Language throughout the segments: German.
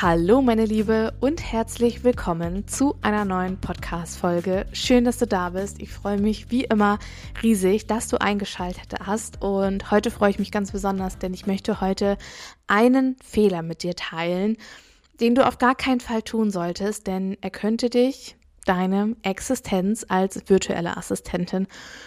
Hallo meine Liebe und herzlich willkommen zu einer neuen Podcast-Folge. Schön, dass du da bist. Ich freue mich wie immer riesig, dass du eingeschaltet hast und heute freue ich mich ganz besonders, denn ich möchte heute einen Fehler mit dir teilen, den du auf gar keinen Fall tun solltest, denn er könnte dich deine Existenz als virtuelle Assistentin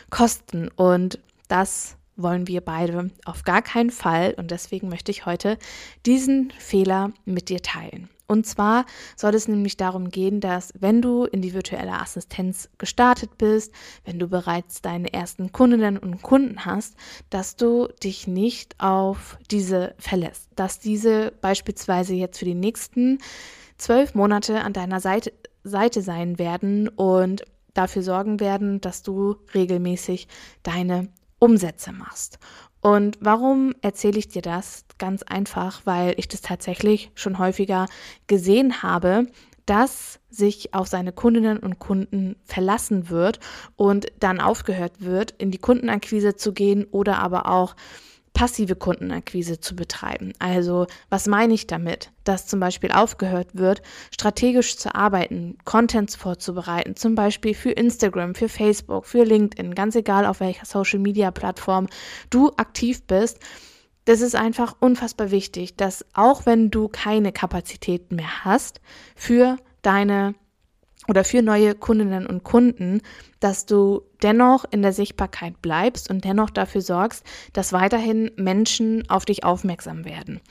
kosten und das wollen wir beide auf gar keinen Fall und deswegen möchte ich heute diesen Fehler mit dir teilen. Und zwar soll es nämlich darum gehen, dass wenn du in die virtuelle Assistenz gestartet bist, wenn du bereits deine ersten Kundinnen und Kunden hast, dass du dich nicht auf diese verlässt, dass diese beispielsweise jetzt für die nächsten zwölf Monate an deiner Seite, Seite sein werden und dafür sorgen werden, dass du regelmäßig deine Umsätze machst. Und warum erzähle ich dir das? Ganz einfach, weil ich das tatsächlich schon häufiger gesehen habe, dass sich auf seine Kundinnen und Kunden verlassen wird und dann aufgehört wird, in die Kundenakquise zu gehen oder aber auch passive Kundenakquise zu betreiben. Also was meine ich damit? Dass zum Beispiel aufgehört wird, strategisch zu arbeiten, Contents vorzubereiten, zum Beispiel für Instagram, für Facebook, für LinkedIn, ganz egal auf welcher Social-Media-Plattform du aktiv bist. Das ist einfach unfassbar wichtig, dass auch wenn du keine Kapazitäten mehr hast für deine oder für neue Kundinnen und Kunden, dass du dennoch in der Sichtbarkeit bleibst und dennoch dafür sorgst, dass weiterhin Menschen auf dich aufmerksam werden.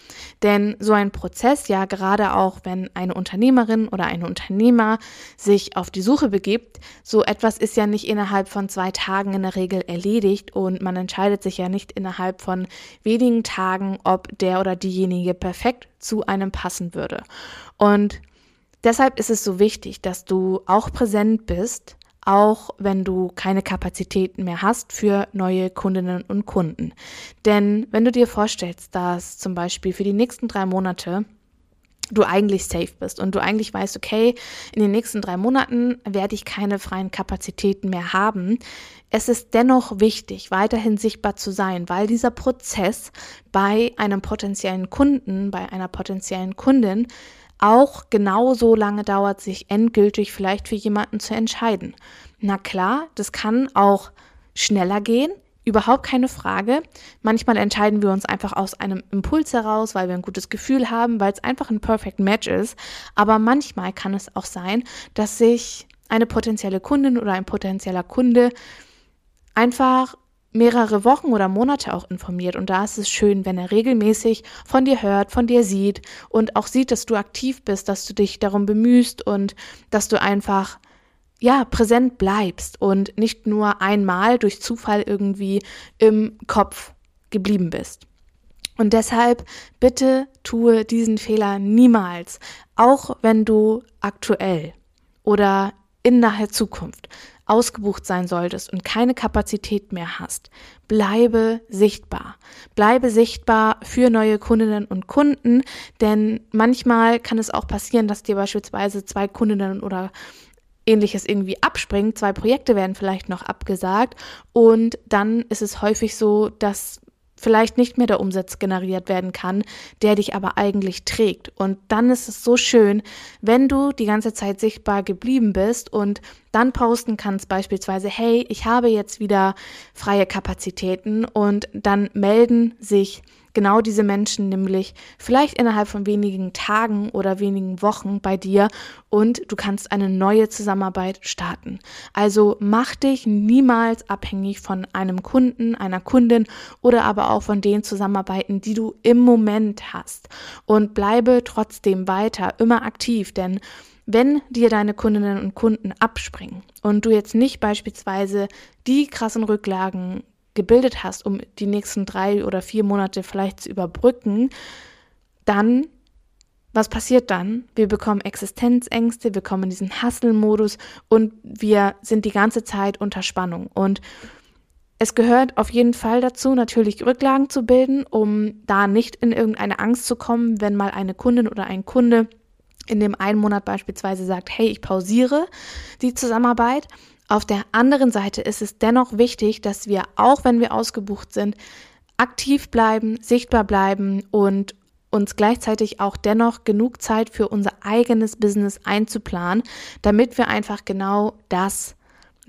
Denn so ein Prozess, ja gerade auch wenn eine Unternehmerin oder ein Unternehmer sich auf die Suche begibt, so etwas ist ja nicht innerhalb von zwei Tagen in der Regel erledigt und man entscheidet sich ja nicht innerhalb von wenigen Tagen, ob der oder diejenige perfekt zu einem passen würde. Und Deshalb ist es so wichtig, dass du auch präsent bist, auch wenn du keine Kapazitäten mehr hast für neue Kundinnen und Kunden. Denn wenn du dir vorstellst, dass zum Beispiel für die nächsten drei Monate du eigentlich safe bist und du eigentlich weißt, okay, in den nächsten drei Monaten werde ich keine freien Kapazitäten mehr haben. Es ist dennoch wichtig, weiterhin sichtbar zu sein, weil dieser Prozess bei einem potenziellen Kunden, bei einer potenziellen Kundin auch genauso lange dauert, sich endgültig vielleicht für jemanden zu entscheiden. Na klar, das kann auch schneller gehen, überhaupt keine Frage. Manchmal entscheiden wir uns einfach aus einem Impuls heraus, weil wir ein gutes Gefühl haben, weil es einfach ein Perfect Match ist. Aber manchmal kann es auch sein, dass sich eine potenzielle Kundin oder ein potenzieller Kunde einfach mehrere Wochen oder Monate auch informiert. Und da ist es schön, wenn er regelmäßig von dir hört, von dir sieht und auch sieht, dass du aktiv bist, dass du dich darum bemühst und dass du einfach ja, präsent bleibst und nicht nur einmal durch Zufall irgendwie im Kopf geblieben bist. Und deshalb bitte tue diesen Fehler niemals, auch wenn du aktuell oder in naher Zukunft ausgebucht sein solltest und keine Kapazität mehr hast, bleibe sichtbar. Bleibe sichtbar für neue Kundinnen und Kunden, denn manchmal kann es auch passieren, dass dir beispielsweise zwei Kundinnen oder ähnliches irgendwie abspringen. Zwei Projekte werden vielleicht noch abgesagt und dann ist es häufig so, dass vielleicht nicht mehr der Umsatz generiert werden kann, der dich aber eigentlich trägt. Und dann ist es so schön, wenn du die ganze Zeit sichtbar geblieben bist und dann posten kannst beispielsweise, hey, ich habe jetzt wieder freie Kapazitäten und dann melden sich genau diese Menschen nämlich vielleicht innerhalb von wenigen Tagen oder wenigen Wochen bei dir und du kannst eine neue Zusammenarbeit starten. Also mach dich niemals abhängig von einem Kunden, einer Kundin oder aber auch von den Zusammenarbeiten, die du im Moment hast und bleibe trotzdem weiter immer aktiv, denn wenn dir deine Kundinnen und Kunden abspringen und du jetzt nicht beispielsweise die krassen Rücklagen gebildet hast, um die nächsten drei oder vier Monate vielleicht zu überbrücken, dann, was passiert dann? Wir bekommen Existenzängste, wir kommen in diesen Hustle-Modus und wir sind die ganze Zeit unter Spannung. Und Es gehört auf jeden Fall dazu, natürlich Rücklagen zu bilden, um da nicht in irgendeine Angst zu kommen, wenn mal eine Kundin oder ein Kunde in dem einen Monat beispielsweise sagt, hey, ich pausiere die Zusammenarbeit. Auf der anderen Seite ist es dennoch wichtig, dass wir, auch wenn wir ausgebucht sind, aktiv bleiben, sichtbar bleiben und uns gleichzeitig auch dennoch genug Zeit für unser eigenes Business einzuplanen, damit wir einfach genau das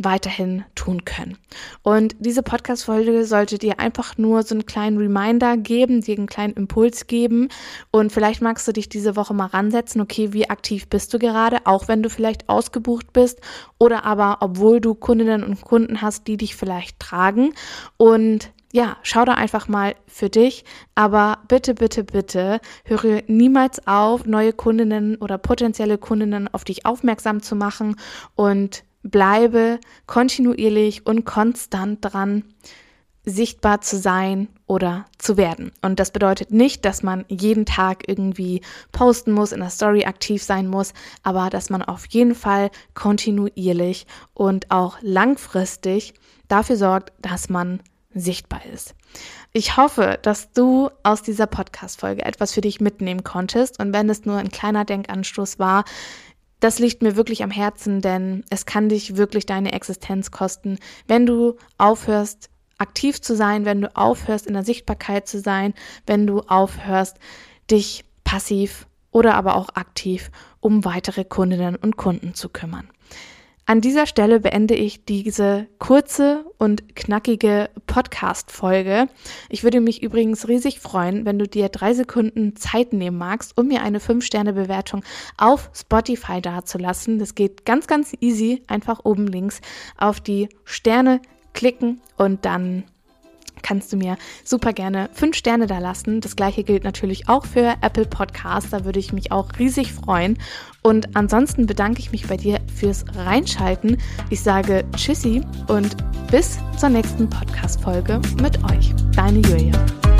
weiterhin tun können. Und diese Podcast-Folge sollte dir einfach nur so einen kleinen Reminder geben, dir einen kleinen Impuls geben. Und vielleicht magst du dich diese Woche mal ransetzen, okay, wie aktiv bist du gerade, auch wenn du vielleicht ausgebucht bist oder aber obwohl du Kundinnen und Kunden hast, die dich vielleicht tragen. Und ja, schau da einfach mal für dich. Aber bitte, bitte, bitte höre niemals auf, neue Kundinnen oder potenzielle Kundinnen auf dich aufmerksam zu machen und bleibe kontinuierlich und konstant dran, sichtbar zu sein oder zu werden. Und das bedeutet nicht, dass man jeden Tag irgendwie posten muss, in der Story aktiv sein muss, aber dass man auf jeden Fall kontinuierlich und auch langfristig dafür sorgt, dass man sichtbar ist. Ich hoffe, dass du aus dieser Podcast-Folge etwas für dich mitnehmen konntest und wenn es nur ein kleiner Denkanstoß war, das liegt mir wirklich am Herzen, denn es kann dich wirklich deine Existenz kosten, wenn du aufhörst, aktiv zu sein, wenn du aufhörst, in der Sichtbarkeit zu sein, wenn du aufhörst, dich passiv oder aber auch aktiv um weitere Kundinnen und Kunden zu kümmern. An dieser Stelle beende ich diese kurze und knackige Podcast-Folge. Ich würde mich übrigens riesig freuen, wenn du dir drei Sekunden Zeit nehmen magst, um mir eine 5-Sterne-Bewertung auf Spotify dazulassen. Das geht ganz, ganz easy. Einfach oben links auf die Sterne klicken und dann kannst du mir super gerne fünf Sterne da lassen. Das gleiche gilt natürlich auch für Apple Podcasts. Da würde ich mich auch riesig freuen. Und ansonsten bedanke ich mich bei dir fürs Reinschalten. Ich sage Tschüssi und bis zur nächsten Podcast-Folge mit euch. Deine Julia.